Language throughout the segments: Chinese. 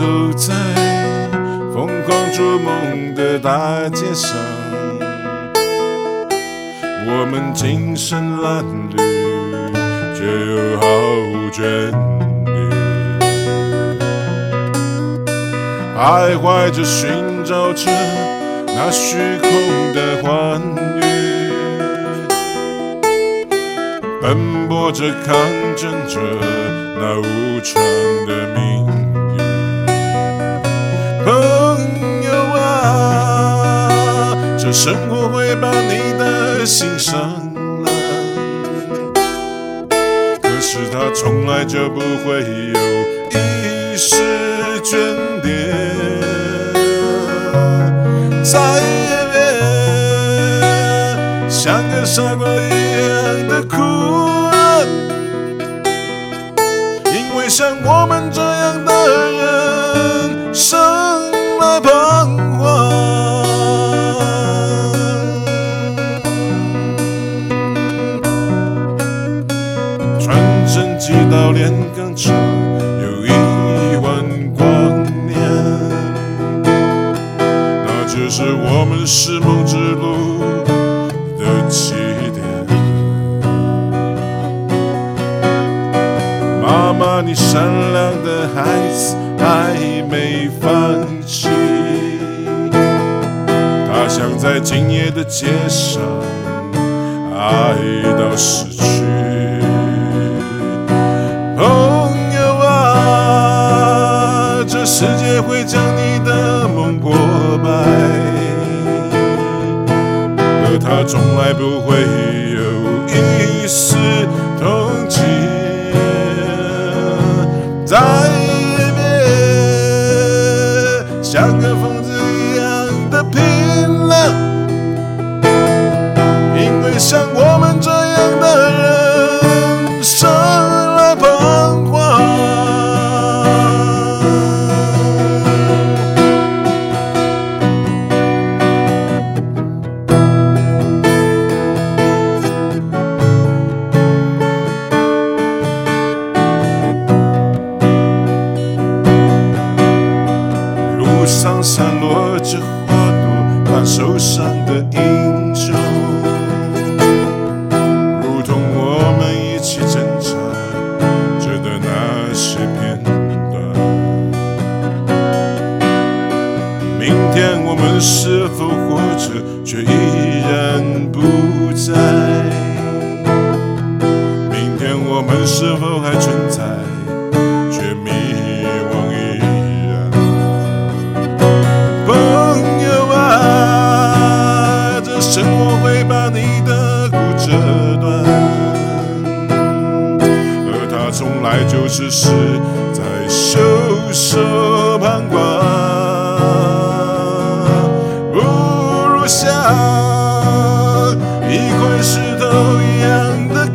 走在疯狂做梦的大街上，我们精神褴褛，却又毫无眷侣，徘徊着寻找着那虚空的欢愉，奔波着抗争着那无常的命。生活会把你的心伤了，可是它从来就不会有一丝眷恋。再也别像个傻瓜一样的哭了，因为像我们这样的人真机到炼钢厂有一万光年，那就是我们是梦之路的起点。妈妈，你善良的孩子还没放弃，他想在今夜的街上爱到死去。世界会将你的梦破败，可它从来不会有一丝同情。散落着花朵，怕受伤的英雄，如同我们一起挣扎着的那些片段。明天我们是否活着，却依然不在？明天我们是否还存我，会把你的骨折断，而他从来就只是在袖手旁观，不如像一块石头一样的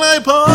เลยพ่อ